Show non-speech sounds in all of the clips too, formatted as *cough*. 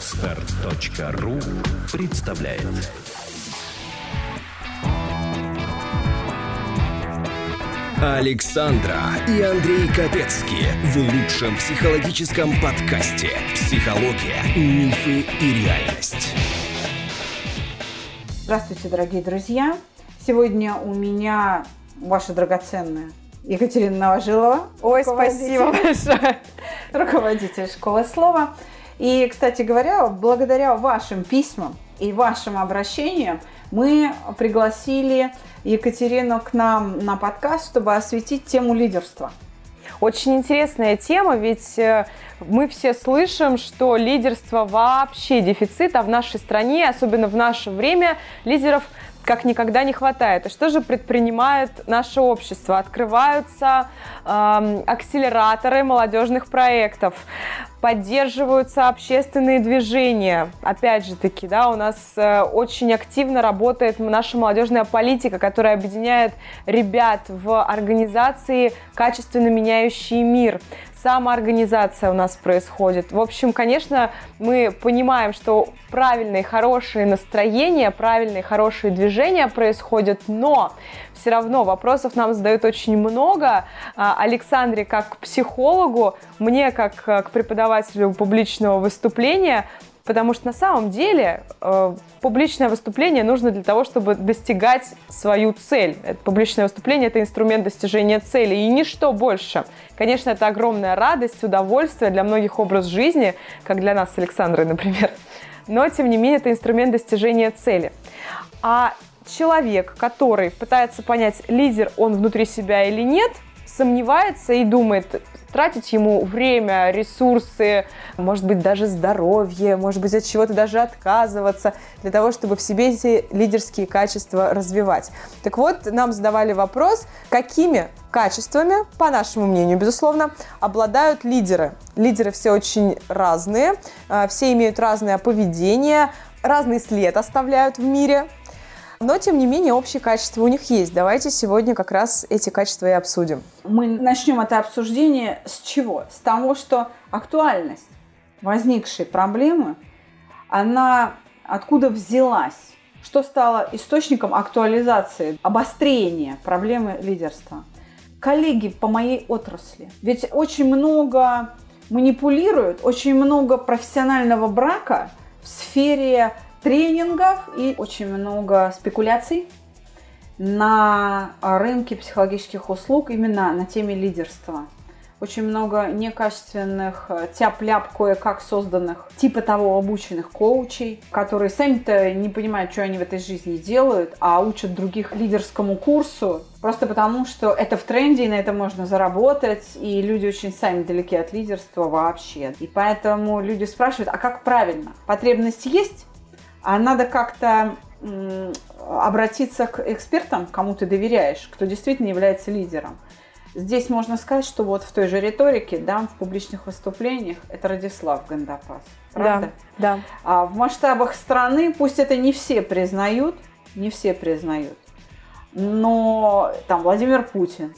Отстар.ру представляет Александра и Андрей Капецки в лучшем психологическом подкасте «Психология, мифы и реальность». Здравствуйте, дорогие друзья! Сегодня у меня ваша драгоценная Екатерина Новожилова. Ой, спасибо большое. Руководитель школы слова. И, кстати говоря, благодаря вашим письмам и вашим обращениям мы пригласили Екатерину к нам на подкаст, чтобы осветить тему лидерства. Очень интересная тема, ведь э, мы все слышим, что лидерство вообще дефицит, а в нашей стране, особенно в наше время, лидеров – как никогда не хватает. И что же предпринимает наше общество? Открываются э, акселераторы молодежных проектов, поддерживаются общественные движения. Опять же таки, да, у нас э, очень активно работает наша молодежная политика, которая объединяет ребят в организации, качественно меняющие мир самоорганизация у нас происходит. В общем, конечно, мы понимаем, что правильные, хорошие настроения, правильные, хорошие движения происходят, но все равно вопросов нам задают очень много. А, Александре, как к психологу, мне, как к преподавателю публичного выступления, Потому что на самом деле э, публичное выступление нужно для того, чтобы достигать свою цель. Это публичное выступление – это инструмент достижения цели и ничто больше. Конечно, это огромная радость, удовольствие для многих образ жизни, как для нас с Александрой, например. Но, тем не менее, это инструмент достижения цели. А человек, который пытается понять, лидер он внутри себя или нет, сомневается и думает, тратить ему время, ресурсы, может быть, даже здоровье, может быть, от чего-то даже отказываться, для того, чтобы в себе эти лидерские качества развивать. Так вот, нам задавали вопрос, какими качествами, по нашему мнению, безусловно, обладают лидеры. Лидеры все очень разные, а, все имеют разное поведение, разный след оставляют в мире, но, тем не менее, общие качества у них есть. Давайте сегодня как раз эти качества и обсудим. Мы начнем это обсуждение с чего? С того, что актуальность возникшей проблемы, она откуда взялась? Что стало источником актуализации, обострения проблемы лидерства? Коллеги по моей отрасли. Ведь очень много манипулируют, очень много профессионального брака в сфере тренингов и очень много спекуляций на рынке психологических услуг именно на теме лидерства. Очень много некачественных, тяп-ляп кое-как созданных, типа того обученных коучей, которые сами-то не понимают, что они в этой жизни делают, а учат других лидерскому курсу, просто потому, что это в тренде, и на это можно заработать, и люди очень сами далеки от лидерства вообще. И поэтому люди спрашивают, а как правильно? Потребность есть? А надо как-то обратиться к экспертам, кому ты доверяешь, кто действительно является лидером. Здесь можно сказать, что вот в той же риторике, да, в публичных выступлениях, это Радислав Гандапас. Правда? Да, да. А в масштабах страны, пусть это не все признают, не все признают, но там Владимир Путин,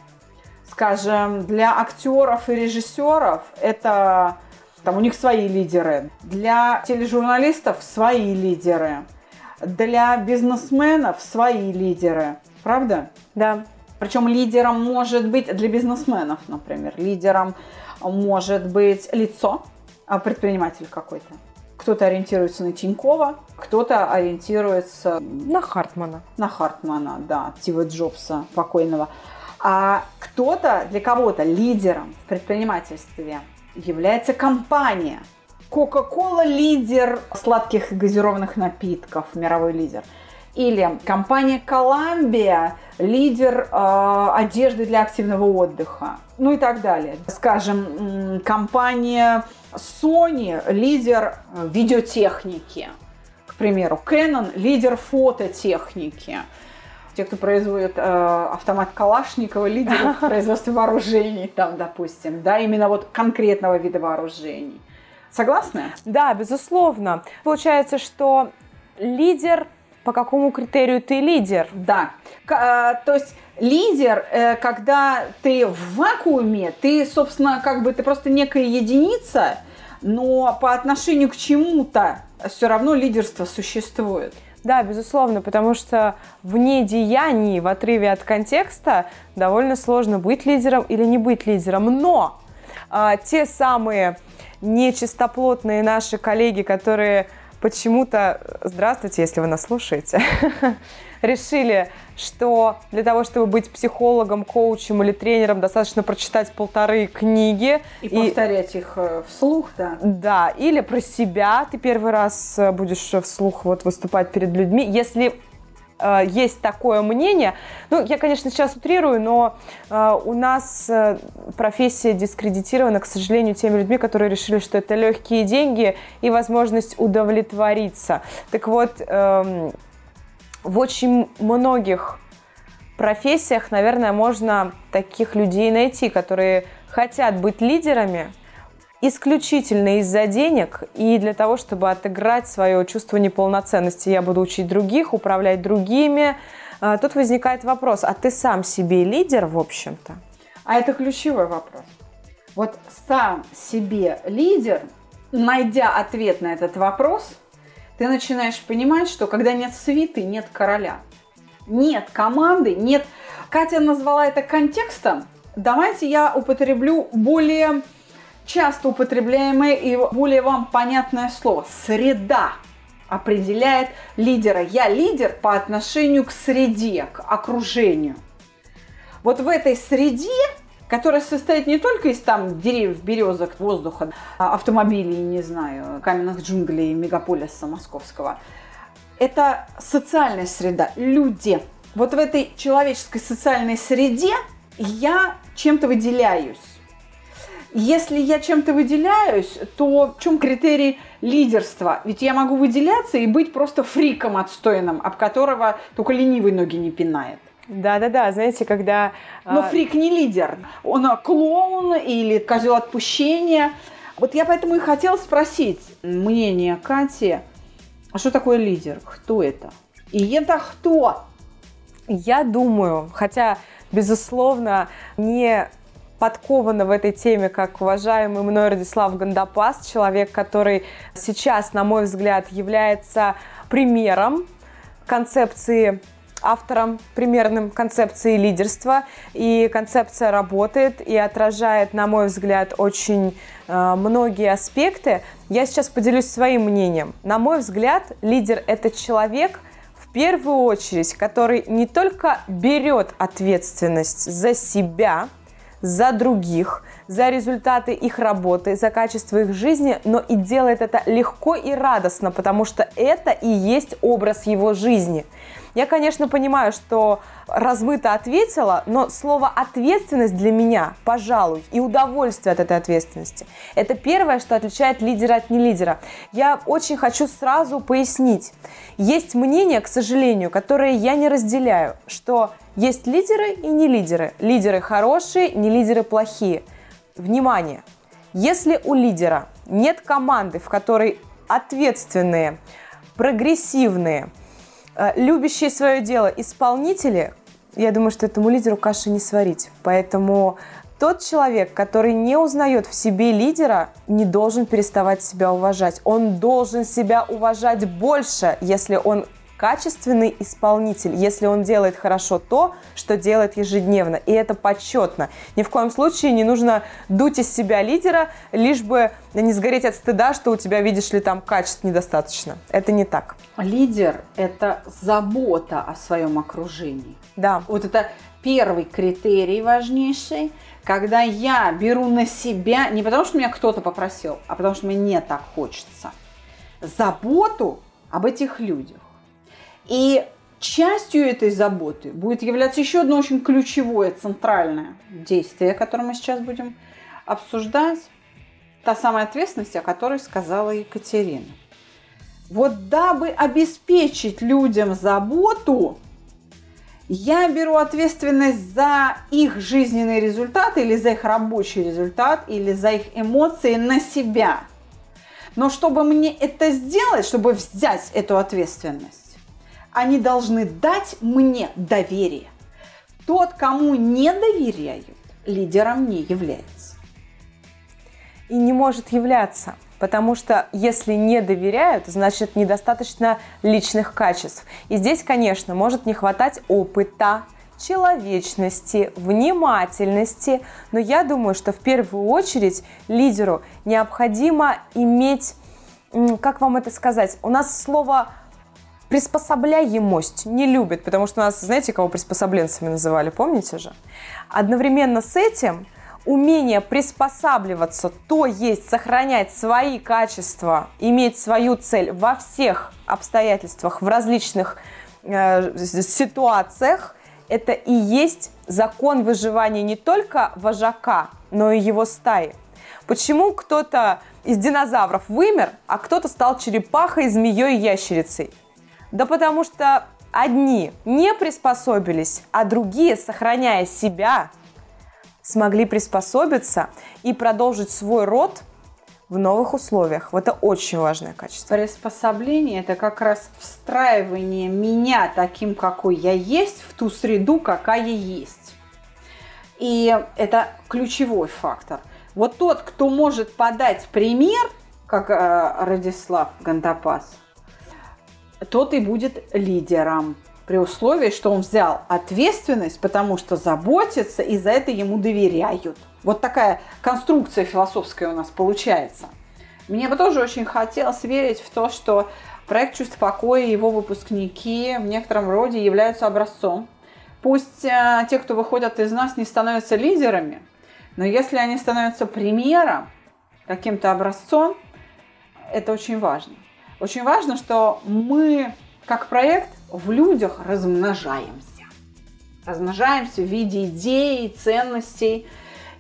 скажем, для актеров и режиссеров это там у них свои лидеры. Для тележурналистов свои лидеры. Для бизнесменов свои лидеры. Правда? Да. Причем лидером может быть для бизнесменов, например. Лидером может быть лицо, а предприниматель какой-то. Кто-то ориентируется на Тинькова, кто-то ориентируется... На Хартмана. На Хартмана, да, Стива Джобса покойного. А кто-то, для кого-то лидером в предпринимательстве является компания. Coca-Cola лидер сладких и газированных напитков, мировой лидер. Или компания Columbia лидер э, одежды для активного отдыха. Ну и так далее. Скажем, компания Sony лидер видеотехники. К примеру, Canon лидер фототехники те, кто производит э, автомат Калашникова, лидеры *laughs* в производстве вооружений, там, допустим, да, именно вот конкретного вида вооружений. Согласны? Да, безусловно. Получается, что лидер по какому критерию ты лидер? Да. К, э, то есть лидер, э, когда ты в вакууме, ты, собственно, как бы ты просто некая единица, но по отношению к чему-то все равно лидерство существует. Да, безусловно, потому что в недеянии, в отрыве от контекста довольно сложно быть лидером или не быть лидером. Но а, те самые нечистоплотные наши коллеги, которые почему-то, здравствуйте, если вы нас слушаете, *laughs* решили, что для того, чтобы быть психологом, коучем или тренером, достаточно прочитать полторы книги. И, и повторять их э, вслух, да. Да, или про себя. Ты первый раз э, будешь вслух вот выступать перед людьми. Если э, есть такое мнение. Ну, я, конечно, сейчас утрирую, но э, у нас э, профессия дискредитирована, к сожалению, теми людьми, которые решили, что это легкие деньги и возможность удовлетвориться. Так вот, э, в очень многих профессиях, наверное, можно таких людей найти, которые хотят быть лидерами исключительно из-за денег и для того, чтобы отыграть свое чувство неполноценности. Я буду учить других, управлять другими. А, тут возникает вопрос, а ты сам себе лидер, в общем-то? А это ключевой вопрос. Вот сам себе лидер, найдя ответ на этот вопрос – ты начинаешь понимать, что когда нет свиты, нет короля. Нет команды, нет... Катя назвала это контекстом. Давайте я употреблю более часто употребляемое и более вам понятное слово. Среда определяет лидера. Я лидер по отношению к среде, к окружению. Вот в этой среде которая состоит не только из там деревьев, березок, воздуха, а, автомобилей, не знаю, каменных джунглей мегаполиса московского. Это социальная среда, люди. Вот в этой человеческой социальной среде я чем-то выделяюсь. Если я чем-то выделяюсь, то в чем критерий лидерства? Ведь я могу выделяться и быть просто фриком отстойным, об которого только ленивый ноги не пинает. Да-да-да, знаете, когда... Но а, фрик не лидер. Он клоун или козел отпущения. Вот я поэтому и хотела спросить мнение Кати, а что такое лидер? Кто это? И это кто? Я думаю, хотя, безусловно, не подкована в этой теме, как уважаемый мной Радислав Гандапас, человек, который сейчас, на мой взгляд, является примером концепции автором примерным концепции лидерства. И концепция работает и отражает, на мой взгляд, очень э, многие аспекты. Я сейчас поделюсь своим мнением. На мой взгляд, лидер – это человек, в первую очередь, который не только берет ответственность за себя, за других, за результаты их работы, за качество их жизни, но и делает это легко и радостно, потому что это и есть образ его жизни. Я, конечно, понимаю, что размыто ответила, но слово «ответственность» для меня, пожалуй, и удовольствие от этой ответственности – это первое, что отличает лидера от нелидера. Я очень хочу сразу пояснить. Есть мнение, к сожалению, которое я не разделяю, что есть лидеры и не лидеры. Лидеры хорошие, не лидеры плохие. Внимание! Если у лидера нет команды, в которой ответственные, прогрессивные – Э, любящие свое дело исполнители, я думаю, что этому лидеру каши не сварить. Поэтому тот человек, который не узнает в себе лидера, не должен переставать себя уважать. Он должен себя уважать больше, если он качественный исполнитель, если он делает хорошо то, что делает ежедневно. И это почетно. Ни в коем случае не нужно дуть из себя лидера, лишь бы не сгореть от стыда, что у тебя, видишь ли, там качеств недостаточно. Это не так. Лидер – это забота о своем окружении. Да. Вот это первый критерий важнейший, когда я беру на себя, не потому что меня кто-то попросил, а потому что мне так хочется, заботу об этих людях. И частью этой заботы будет являться еще одно очень ключевое, центральное действие, которое мы сейчас будем обсуждать. Та самая ответственность, о которой сказала Екатерина. Вот дабы обеспечить людям заботу, я беру ответственность за их жизненный результат или за их рабочий результат или за их эмоции на себя. Но чтобы мне это сделать, чтобы взять эту ответственность, они должны дать мне доверие. Тот, кому не доверяют, лидером не является. И не может являться, Потому что если не доверяют, значит недостаточно личных качеств. И здесь, конечно, может не хватать опыта, человечности, внимательности. Но я думаю, что в первую очередь лидеру необходимо иметь, как вам это сказать, у нас слово приспособляемость не любят, потому что нас, знаете, кого приспособленцами называли, помните же? Одновременно с этим умение приспосабливаться, то есть сохранять свои качества, иметь свою цель во всех обстоятельствах, в различных э, ситуациях, это и есть закон выживания не только вожака, но и его стаи. Почему кто-то из динозавров вымер, а кто-то стал черепахой, змеей ящерицей? Да потому что одни не приспособились, а другие, сохраняя себя, смогли приспособиться и продолжить свой род в новых условиях. Вот это очень важное качество. Приспособление – это как раз встраивание меня таким, какой я есть, в ту среду, какая есть. И это ключевой фактор. Вот тот, кто может подать пример, как э, Радислав Гандапас, тот и будет лидером при условии, что он взял ответственность, потому что заботится, и за это ему доверяют. Вот такая конструкция философская у нас получается. Мне бы тоже очень хотелось верить в то, что проект «Чувство покоя» и его выпускники в некотором роде являются образцом. Пусть э, те, кто выходят из нас, не становятся лидерами, но если они становятся примером, каким-то образцом, это очень важно. Очень важно, что мы, как проект, в людях размножаемся. Размножаемся в виде идей, ценностей.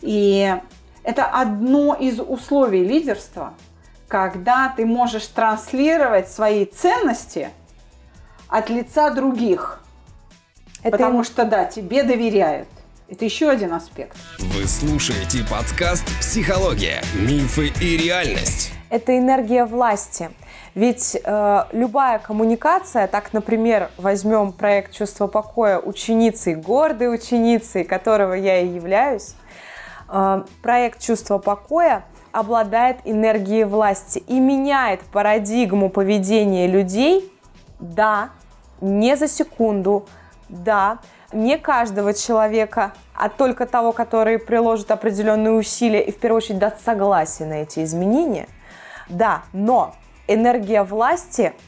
И это одно из условий лидерства, когда ты можешь транслировать свои ценности от лица других. Это Потому что, да, тебе доверяют. Это еще один аспект. Вы слушаете подкаст «Психология. Мифы и реальность». Это энергия власти. Ведь э, любая коммуникация, так, например, возьмем проект «Чувство покоя» ученицы, гордой ученицей, которого я и являюсь, э, проект «Чувство покоя» обладает энергией власти и меняет парадигму поведения людей, да, не за секунду, да, не каждого человека, а только того, который приложит определенные усилия и в первую очередь даст согласие на эти изменения. Да, но энергия власти –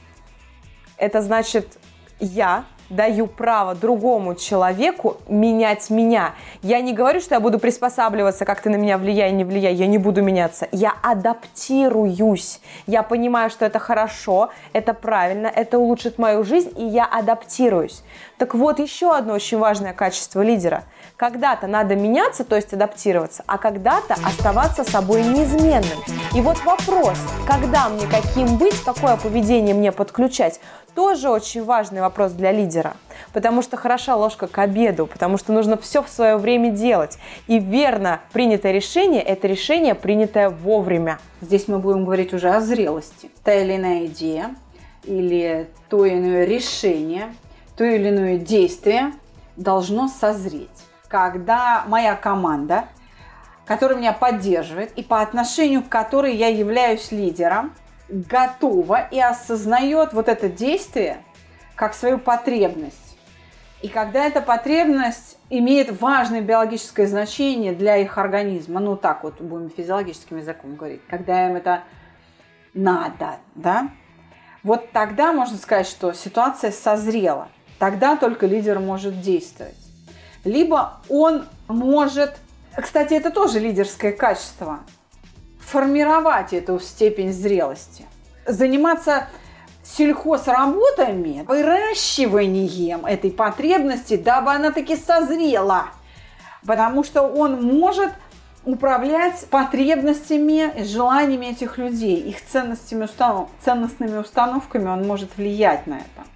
это значит я даю право другому человеку менять меня. Я не говорю, что я буду приспосабливаться, как ты на меня влияй, не влияй, я не буду меняться. Я адаптируюсь. Я понимаю, что это хорошо, это правильно, это улучшит мою жизнь, и я адаптируюсь. Так вот, еще одно очень важное качество лидера. Когда-то надо меняться, то есть адаптироваться, а когда-то оставаться собой неизменным. И вот вопрос, когда мне каким быть, какое поведение мне подключать, тоже очень важный вопрос для лидера. Потому что хороша ложка к обеду, потому что нужно все в свое время делать. И верно принятое решение – это решение, принятое вовремя. Здесь мы будем говорить уже о зрелости. Та или иная идея или то или иное решение, то или иное действие должно созреть. Когда моя команда, которая меня поддерживает и по отношению к которой я являюсь лидером – готова и осознает вот это действие как свою потребность. И когда эта потребность имеет важное биологическое значение для их организма, ну так вот будем физиологическим языком говорить, когда им это надо, да, вот тогда можно сказать, что ситуация созрела. Тогда только лидер может действовать. Либо он может, кстати, это тоже лидерское качество, формировать эту степень зрелости. Заниматься сельхозработами, выращиванием этой потребности, дабы она таки созрела. Потому что он может управлять потребностями и желаниями этих людей, их ценностями, установ... ценностными установками он может влиять на это.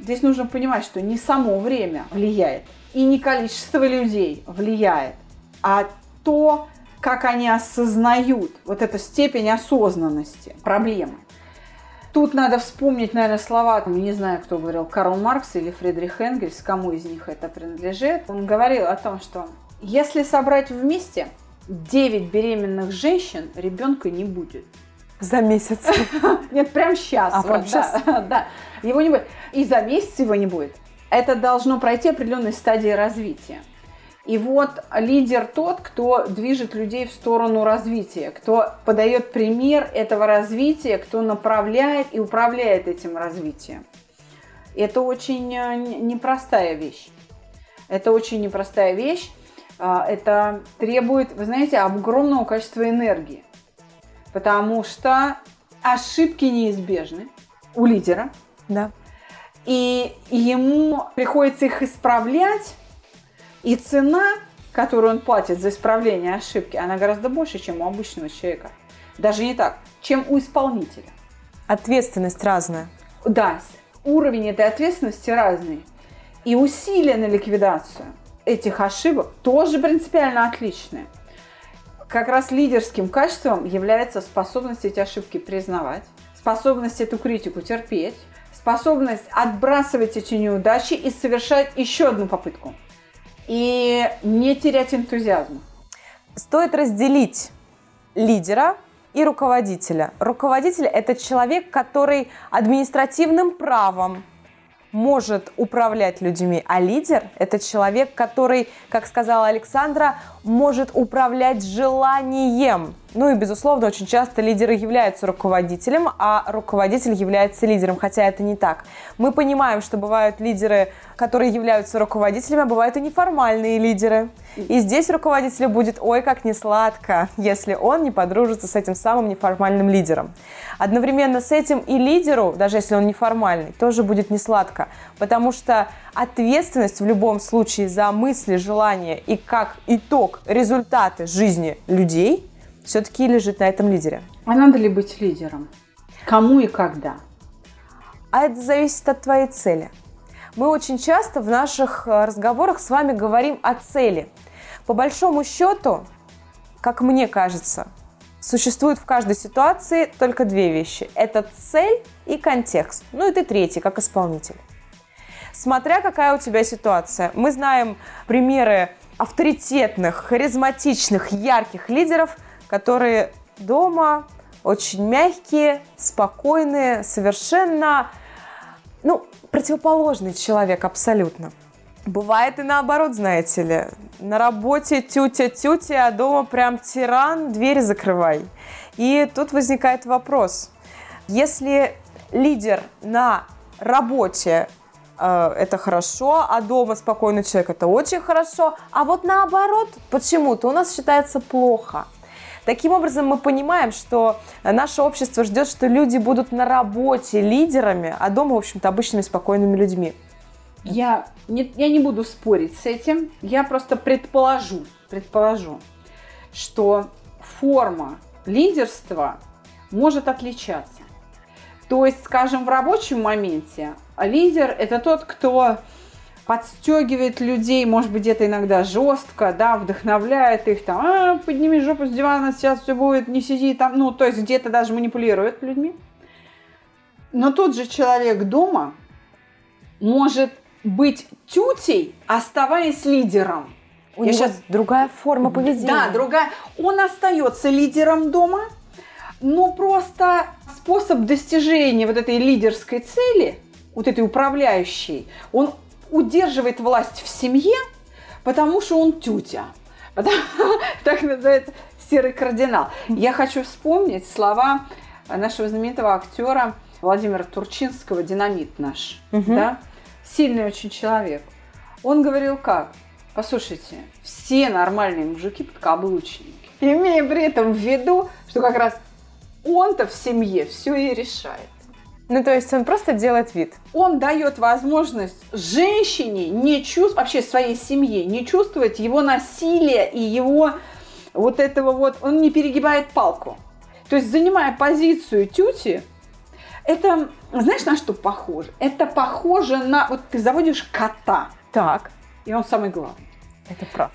Здесь нужно понимать, что не само время влияет, и не количество людей влияет, а то, как они осознают вот эту степень осознанности проблемы. Тут надо вспомнить, наверное, слова, не знаю, кто говорил, Карл Маркс или Фридрих Энгельс, кому из них это принадлежит. Он говорил о том, что если собрать вместе 9 беременных женщин, ребенка не будет. За месяц. *laughs* Нет, прямо сейчас. А, вот, прямо да, щас? *laughs* да. Его не будет. И за месяц его не будет. Это должно пройти определенные стадии развития. И вот лидер тот, кто движет людей в сторону развития, кто подает пример этого развития, кто направляет и управляет этим развитием. Это очень э, непростая вещь. Это очень непростая вещь. А, Это требует, вы знаете, огромного количества энергии. Потому что ошибки неизбежны у лидера. Да. И ему приходится их исправлять. И цена, которую он платит за исправление ошибки, она гораздо больше, чем у обычного человека. Даже не так, чем у исполнителя. Ответственность разная. Да, уровень этой ответственности разный. И усилия на ликвидацию этих ошибок тоже принципиально отличные. Как раз лидерским качеством является способность эти ошибки признавать, способность эту критику терпеть, способность отбрасывать эти неудачи и совершать еще одну попытку. И не терять энтузиазм. Стоит разделить лидера и руководителя. Руководитель – это человек, который административным правом может управлять людьми, а лидер – это человек, который, как сказала Александра, может управлять желанием. Ну и, безусловно, очень часто лидеры являются руководителем, а руководитель является лидером, хотя это не так. Мы понимаем, что бывают лидеры, которые являются руководителями, а бывают и неформальные лидеры. И здесь руководителю будет ой как не сладко, если он не подружится с этим самым неформальным лидером. Одновременно с этим и лидеру, даже если он неформальный, тоже будет не сладко, потому что ответственность в любом случае за мысли, желания и как итог результаты жизни людей все-таки лежит на этом лидере. А надо ли быть лидером? Кому и когда? А это зависит от твоей цели. Мы очень часто в наших э, разговорах с вами говорим о цели. По большому счету, как мне кажется, существует в каждой ситуации только две вещи. Это цель и контекст. Ну и ты третий, как исполнитель. Смотря какая у тебя ситуация. Мы знаем примеры авторитетных, харизматичных, ярких лидеров, которые дома очень мягкие, спокойные, совершенно, ну, противоположный человек абсолютно. Бывает и наоборот, знаете ли. На работе тютя-тютя, а дома прям тиран, двери закрывай. И тут возникает вопрос. Если лидер на работе э, это хорошо, а дома спокойный человек это очень хорошо, а вот наоборот почему-то у нас считается плохо. Таким образом, мы понимаем, что наше общество ждет, что люди будут на работе лидерами, а дома, в общем-то, обычными спокойными людьми. Я не, я не буду спорить с этим, я просто предположу, предположу, что форма лидерства может отличаться. То есть, скажем, в рабочем моменте лидер – это тот, кто подстегивает людей, может быть, где-то иногда жестко, да, вдохновляет их, там, а, подними жопу с дивана, сейчас все будет, не сиди там, ну, то есть где-то даже манипулирует людьми. Но тот же человек дома может быть тютей, оставаясь лидером. У Я него щас- другая форма поведения. Да, другая. Он остается лидером дома, но просто способ достижения вот этой лидерской цели, вот этой управляющей, он удерживает власть в семье, потому что он тютя. *laughs* Так называется серый кардинал. Я хочу вспомнить слова нашего знаменитого актера Владимира Турчинского «Динамит наш». Мгм. Да? Сильный очень человек. Он говорил как? Послушайте, все нормальные мужики подкаблучники. Имея при этом в виду, что как раз он-то в семье все и решает. Ну, то есть он просто делает вид. Он дает возможность женщине не чувствовать, вообще своей семье, не чувствовать его насилия и его вот этого вот, он не перегибает палку. То есть, занимая позицию тюти, это, знаешь, на что похоже? Это похоже на, вот ты заводишь кота, Так, и он самый главный. это прав.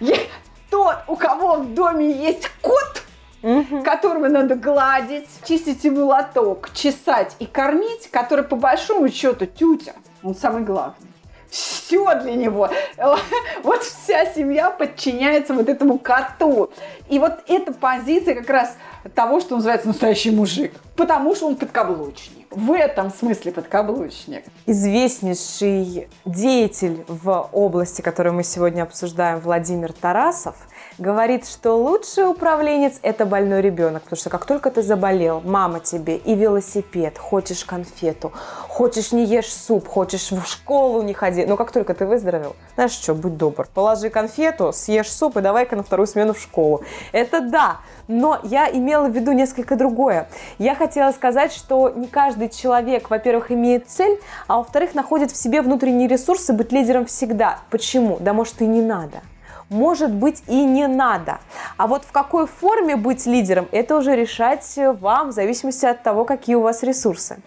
Е- *laughs* Тот, у кого в доме есть кот, Мгм. которого надо гладить, чистить ему лоток, чесать и кормить, который по большому счету тютя, он самый главный. все для него. *laughs* Вот вся семья подчиняется вот этому коту. И вот эта позиция как раз того, что называется настоящий мужик. Потому что он подкаблучник. В этом смысле подкаблучник. Известнейший деятель в области, которую мы сегодня обсуждаем, Владимир Тарасов – говорит, что лучший управленец – это больной ребенок, потому что как только ты заболел, мама тебе и велосипед, хочешь конфету, хочешь не ешь суп, хочешь в школу не ходи, но как только ты выздоровел, знаешь что, будь добр, положи конфету, съешь суп и давай-ка на вторую смену в школу. Это да, но я имела в виду несколько другое. Я хотела сказать, что не каждый человек, во-первых, имеет цель, а во-вторых, находит в себе внутренние ресурсы быть лидером всегда. Почему? Да может и не надо может быть и не надо. А вот в какой форме быть лидером, это уже решать вам в зависимости от того, какие у вас ресурсы.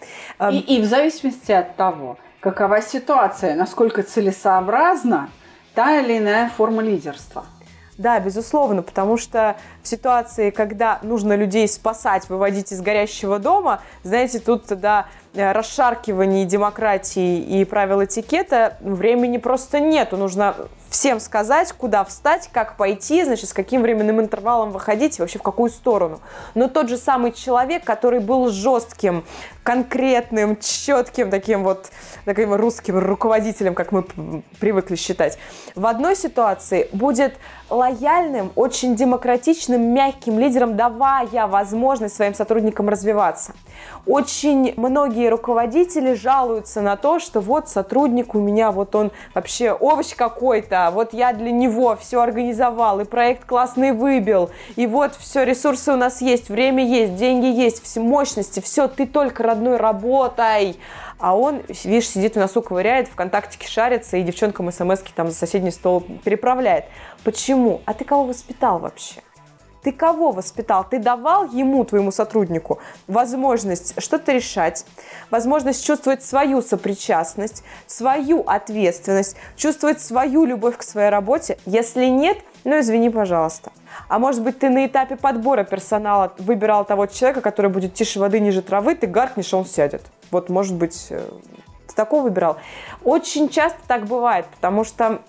И, и в зависимости от того, какова ситуация, насколько целесообразна та или иная форма лидерства. Да, безусловно, потому что в ситуации, когда нужно людей спасать, выводить из горящего дома, знаете, тут да, расшаркиваний демократии и правил этикета времени просто нету. Нужно всем сказать, куда встать, как пойти, значит, с каким временным интервалом выходить и вообще в какую сторону. Но тот же самый человек, который был жестким, конкретным, четким таким вот таким русским руководителем, как мы привыкли считать, в одной ситуации будет лояльным, очень демократичным, мягким лидером, давая возможность своим сотрудникам развиваться. Очень многие руководители жалуются на то, что вот сотрудник у меня, вот он вообще овощ какой-то, вот я для него все организовал, и проект классный выбил, и вот все, ресурсы у нас есть, время есть, деньги есть, все мощности, все, ты только родной работай. А он, видишь, сидит в носу, ковыряет, ВКонтактике шарится, и девчонкам смс там за соседний стол переправляет. Почему? А ты кого воспитал вообще? Ты кого воспитал? Ты давал ему, твоему сотруднику, возможность что-то решать, возможность чувствовать свою сопричастность, свою ответственность, чувствовать свою любовь к своей работе? Если нет, ну извини, пожалуйста. А может быть, ты на этапе подбора персонала выбирал того человека, который будет тише воды, ниже травы, ты гаркнешь, он сядет. Вот, может быть, э, ты такого выбирал. Очень часто так бывает, потому что,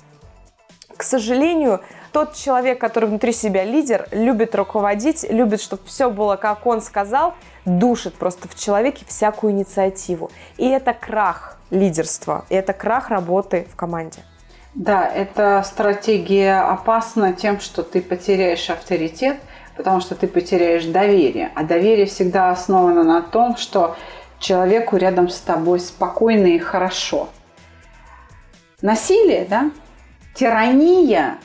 к сожалению, тот человек, который внутри себя лидер, любит руководить, любит, чтобы все было, как он сказал, душит просто в человеке всякую инициативу. И это крах лидерства, и это крах работы в команде. Да, эта стратегия опасна тем, что ты потеряешь авторитет, потому что ты потеряешь доверие. А доверие всегда основано на том, что человеку рядом с тобой спокойно и хорошо. Насилие, да, тирания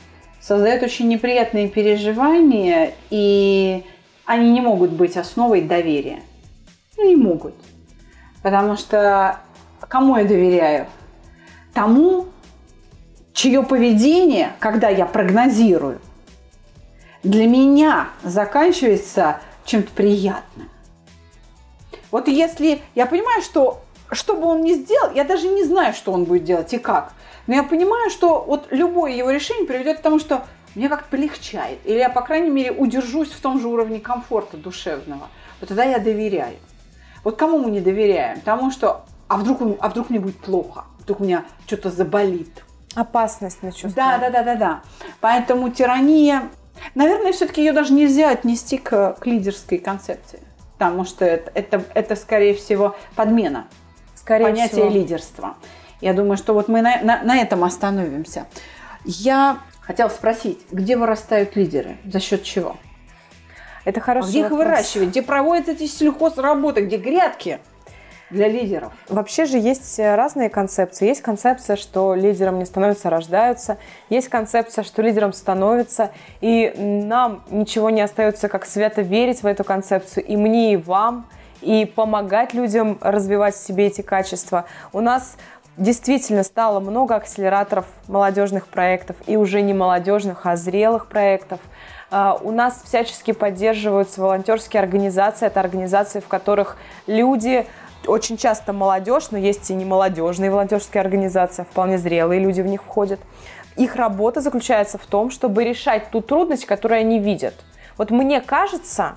создает очень неприятные переживания, и они не могут быть основой доверия. Ну, не могут. Потому что кому я доверяю? Тому, чье поведение, когда я прогнозирую, для меня заканчивается чем-то приятным. Вот если я понимаю, что что бы он ни сделал, я даже не знаю, что он будет делать и как. Но я понимаю, что вот любое его решение приведет к тому, что мне как-то полегчает. Или я, по крайней мере, удержусь в том же уровне комфорта душевного. Вот тогда я доверяю. Вот кому мы не доверяем? Тому, что а вдруг, а вдруг мне будет плохо? Вдруг у меня что-то заболит? Опасность на чувство. Да, да, да, да, да. Поэтому тирания, наверное, все-таки ее даже нельзя отнести к, к лидерской концепции. Потому что это, это, это скорее всего, подмена скорее понятия всего. лидерства. Я думаю, что вот мы на, на, на этом остановимся. Я хотела спросить, где вырастают лидеры? За счет чего? Это хорошо. А где их выращивают? Где проводят эти сельхозработы? Где грядки? для лидеров? Вообще же есть разные концепции. Есть концепция, что лидером не становятся, а рождаются. Есть концепция, что лидером становятся. И нам ничего не остается, как свято верить в эту концепцию. И мне, и вам. И помогать людям развивать в себе эти качества. У нас действительно стало много акселераторов молодежных проектов, и уже не молодежных, а зрелых проектов. А, у нас всячески поддерживаются волонтерские организации. Это организации, в которых люди очень часто молодежь, но есть и не молодежные волонтерские организации, вполне зрелые люди в них входят. Их работа заключается в том, чтобы решать ту трудность, которую они видят. Вот мне кажется,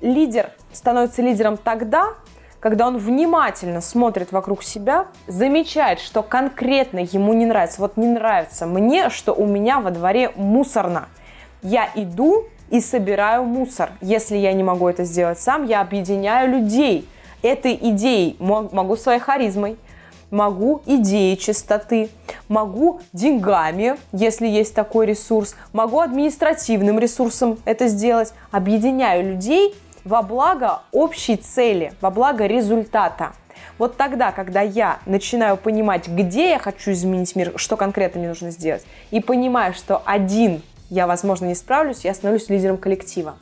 лидер становится лидером тогда, когда он внимательно смотрит вокруг себя, замечает, что конкретно ему не нравится. Вот не нравится мне, что у меня во дворе мусорно. Я иду и собираю мусор. Если я не могу это сделать сам, я объединяю людей этой идеей. Могу своей харизмой, могу идеей чистоты, могу деньгами, если есть такой ресурс, могу административным ресурсом это сделать. Объединяю людей во благо общей цели, во благо результата. Вот тогда, когда я начинаю понимать, где я хочу изменить мир, что конкретно мне нужно сделать, и понимаю, что один я, возможно, не справлюсь, я становлюсь лидером коллектива.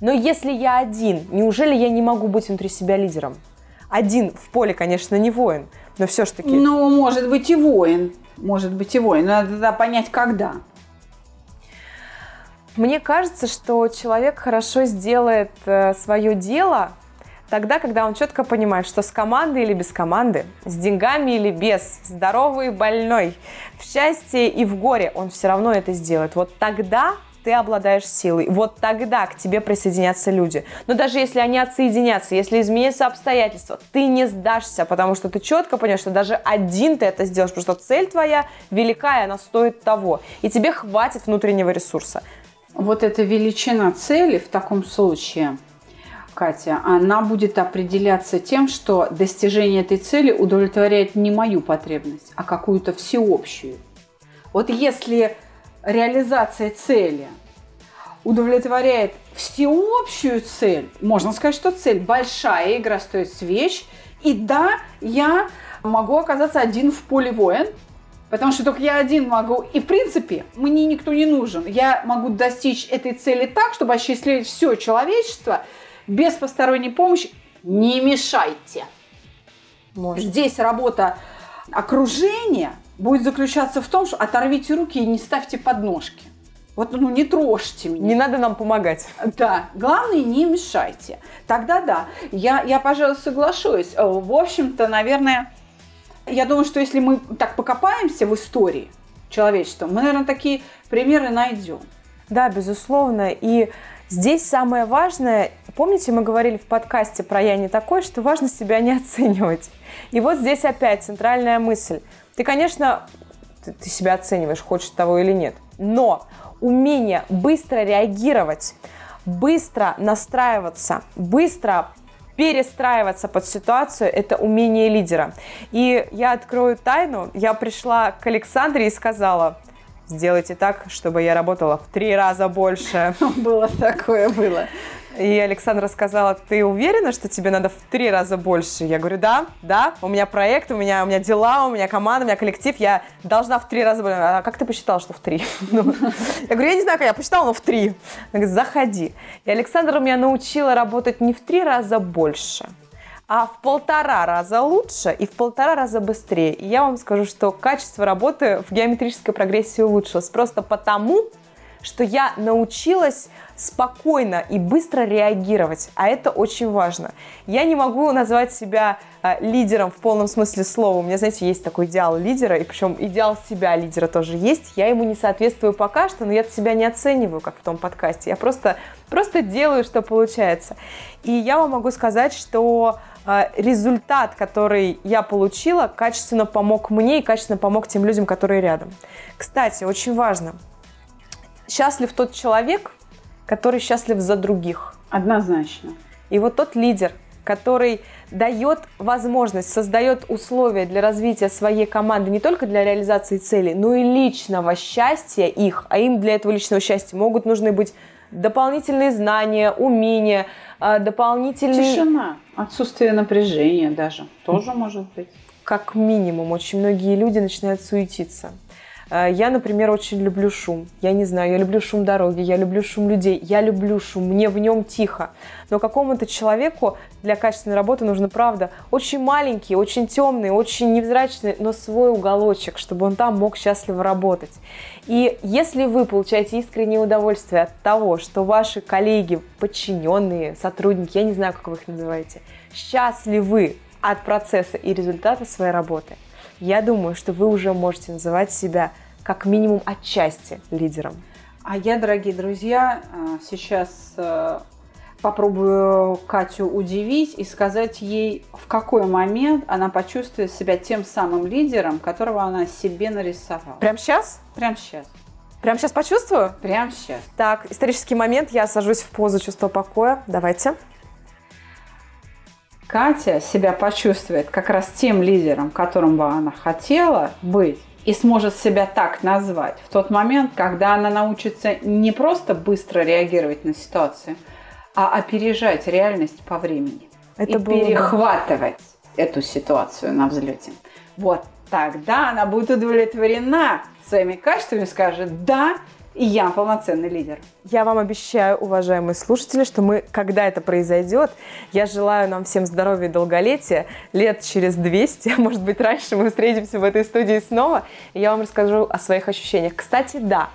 Но если я один, неужели я не могу быть внутри себя лидером? Один в поле, конечно, не воин, но все ж таки... Ну, может быть и воин. Может быть и воин. Надо тогда понять, когда. Мне кажется, что человек хорошо сделает э, свое дело тогда, когда он четко понимает, что с командой или без команды, с деньгами или без, здоровый и больной, в счастье и в горе, он все равно это сделает. Вот тогда ты обладаешь силой. Вот тогда к тебе присоединятся люди. Но даже если они отсоединятся, если изменятся обстоятельства, ты не сдашься, потому что ты четко понимаешь, что даже один ты это сделаешь, потому что цель твоя великая, она стоит того. И тебе хватит внутреннего ресурса. Вот эта величина цели в таком случае, Катя, она будет определяться тем, что достижение этой цели удовлетворяет не мою потребность, а какую-то всеобщую. Вот если реализация цели удовлетворяет всеобщую цель, можно сказать, что цель большая, игра стоит свеч, и да, я могу оказаться один в поле воин, потому что только я один могу, и в принципе мне никто не нужен. Я могу достичь этой цели так, чтобы осчастливить все человечество без посторонней помощи. Не мешайте. Может. Здесь работа окружения – будет заключаться в том, что оторвите руки и не ставьте подножки. Вот, ну, не трожьте меня. Не надо нам помогать. Да, главное, не мешайте. Тогда да, я, я пожалуй, соглашусь. Э, в общем-то, наверное, я думаю, что если мы так покопаемся в истории человечества, мы, наверное, такие примеры найдем. Да, безусловно. И здесь самое важное, помните, мы говорили в подкасте про «Я не такой», что важно себя не оценивать. И вот здесь опять центральная мысль – ты, конечно, ты, ты себя оцениваешь, хочешь того или нет, но умение быстро реагировать, быстро настраиваться, быстро перестраиваться под ситуацию – это умение лидера. И я открою тайну. Я пришла к Александре и сказала, сделайте так, чтобы я работала в три раза больше. *laughs* Было такое, было. И Александра сказала, ты уверена, что тебе надо в три раза больше? Я говорю, да, да, у меня проект, у меня, у меня дела, у меня команда, у меня коллектив, я должна в три раза больше. А как ты посчитала, что в три? *laughs* Ну, я говорю, я не знаю, как я посчитала, но в три. Она говорит, заходи. И Александра меня научила работать не в три раза больше, а в полтора раза лучше и в полтора раза быстрее. И я вам скажу, что качество работы в геометрической прогрессии улучшилось просто потому, что я научилась спокойно и быстро реагировать, а это очень важно. Я не могу назвать себя э, лидером в полном смысле слова. У меня, знаете, есть такой идеал лидера, и причем идеал себя лидера тоже есть. Я ему не соответствую пока что, но я себя не оцениваю, как в том подкасте. Я просто, просто делаю, что получается. И я вам могу сказать, что э, результат, который я получила, качественно помог мне и качественно помог тем людям, которые рядом. Кстати, очень важно – счастлив тот человек, который счастлив за других. Однозначно. И вот тот лидер, который дает возможность, создает условия для развития своей команды не только для реализации целей, но и личного счастья их, а им для этого личного счастья могут нужны быть дополнительные знания, умения, а, дополнительные... Тишина, отсутствие напряжения даже тоже может быть. Как минимум, очень многие люди начинают суетиться. Э, я, например, очень люблю шум. Я не знаю, я люблю шум дороги, я люблю шум людей, я люблю шум, мне в нем тихо. Но какому-то человеку для качественной работы нужно, правда, очень маленький, очень темный, очень невзрачный, но свой уголочек, чтобы он там мог счастливо работать. И если вы получаете искреннее удовольствие от того, что ваши коллеги, подчиненные, сотрудники, я не знаю, как вы их называете, счастливы от процесса и результата своей работы – я думаю, что вы уже можете называть себя как минимум отчасти лидером. А я, дорогие друзья, э, сейчас э, попробую Катю удивить и сказать ей, в какой момент она почувствует себя тем самым лидером, которого она себе нарисовала. Прям сейчас? Прям сейчас. Прям сейчас почувствую? Прям сейчас. Так, исторический момент. Я сажусь в позу чувства покоя. Давайте. Катя себя почувствует как раз тем лидером, которым бы она хотела быть, и сможет себя так назвать в тот момент, когда она научится не просто быстро реагировать на ситуацию, а опережать реальность по времени. Это и было перехватывать эту ситуацию на взлете. Вот тогда она будет удовлетворена своими качествами, скажет, да, и я полноценный лидер. Я вам обещаю, уважаемые слушатели, что мы, когда это произойдет, я желаю нам всем здоровья и долголетия. Лет через 200, а может быть раньше, мы встретимся в этой студии снова, и я вам расскажу о своих ощущениях. Кстати, да,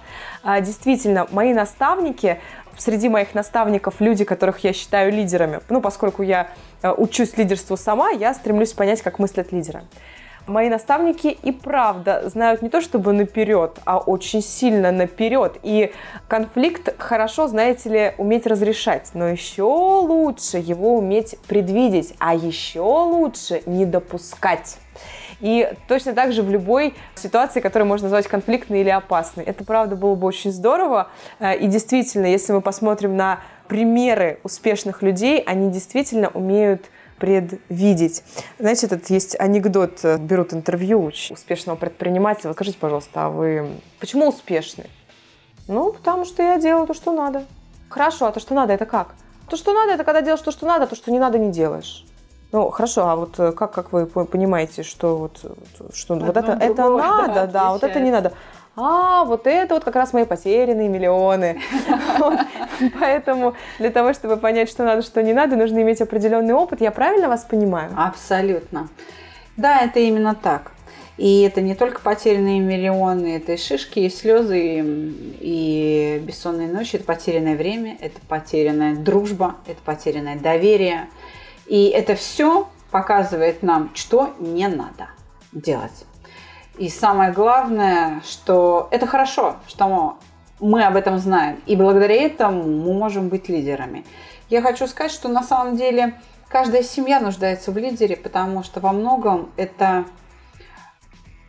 а, действительно, мои наставники, среди моих наставников люди, которых я считаю лидерами, ну, поскольку я а, учусь лидерству сама, я стремлюсь понять, как мыслят лидеры. Мои наставники и правда знают не то чтобы наперед, а очень сильно наперед. И конфликт хорошо, знаете ли, уметь разрешать, но еще лучше его уметь предвидеть, а еще лучше не допускать. И точно так же в любой ситуации, которую можно назвать конфликтной или опасной. Это, правда, было бы очень здорово. Э, и действительно, если мы посмотрим на примеры успешных людей, они действительно умеют предвидеть. Знаете, этот есть анекдот, э, берут интервью успешного предпринимателя. Скажите, пожалуйста, а вы почему успешны? Ну, потому что я делаю то, что надо. Хорошо, а то, что надо, это как? То, что надо, это когда делаешь то, что надо, а то, что не надо, не делаешь. Ну, хорошо, а вот э, как, как вы понимаете, что вот, что вот это, это *laughs* надо, да, да, вот это не надо а, вот это вот как раз мои потерянные миллионы. *laughs* Поэтому для того, чтобы понять, что надо, что не надо, нужно иметь определенный опыт. Я правильно вас понимаю? Абсолютно. Да, это именно так. И это не только потерянные миллионы, это и шишки, и слезы, и, и бессонные ночи, это потерянное время, это потерянная дружба, это потерянное доверие. И это все показывает нам, что не надо делать. И самое главное, что это хорошо, что мы об этом знаем. И благодаря этому мы можем быть лидерами. Я хочу сказать, что на самом деле каждая семья нуждается в лидере, потому что во многом это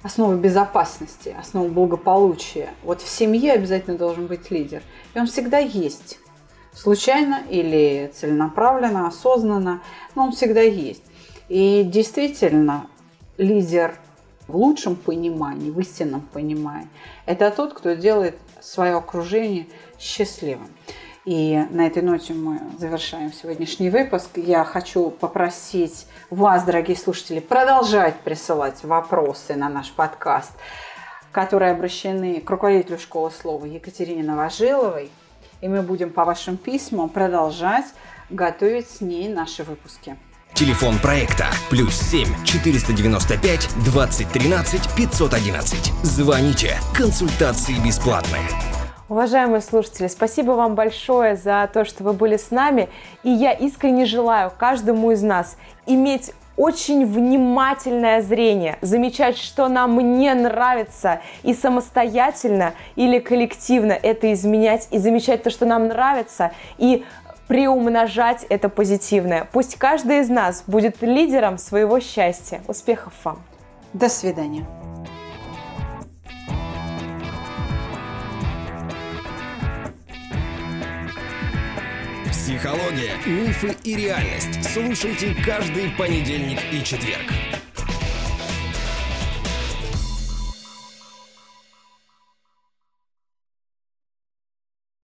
основа безопасности, основа благополучия. Вот в семье обязательно должен быть лидер. И он всегда есть. Случайно или целенаправленно, осознанно, но он всегда есть. И действительно, лидер в лучшем понимании, в истинном понимании, это тот, кто делает свое окружение счастливым. И на этой ноте мы завершаем сегодняшний выпуск. Я хочу попросить вас, дорогие слушатели, продолжать присылать вопросы на наш подкаст, которые обращены к руководителю школы слова Екатерине Новожиловой. И мы будем по вашим письмам продолжать готовить с ней наши выпуски. Телефон проекта плюс 7 495 2013 511. Звоните. Консультации бесплатные. Уважаемые слушатели, спасибо вам большое за то, что вы были с нами. И я искренне желаю каждому из нас иметь очень внимательное зрение, замечать, что нам не нравится, и самостоятельно или коллективно это изменять, и замечать то, что нам нравится, и приумножать это позитивное. Пусть каждый из нас будет лидером своего счастья. Успехов вам! До свидания! Психология, мифы и реальность. Слушайте каждый понедельник и четверг.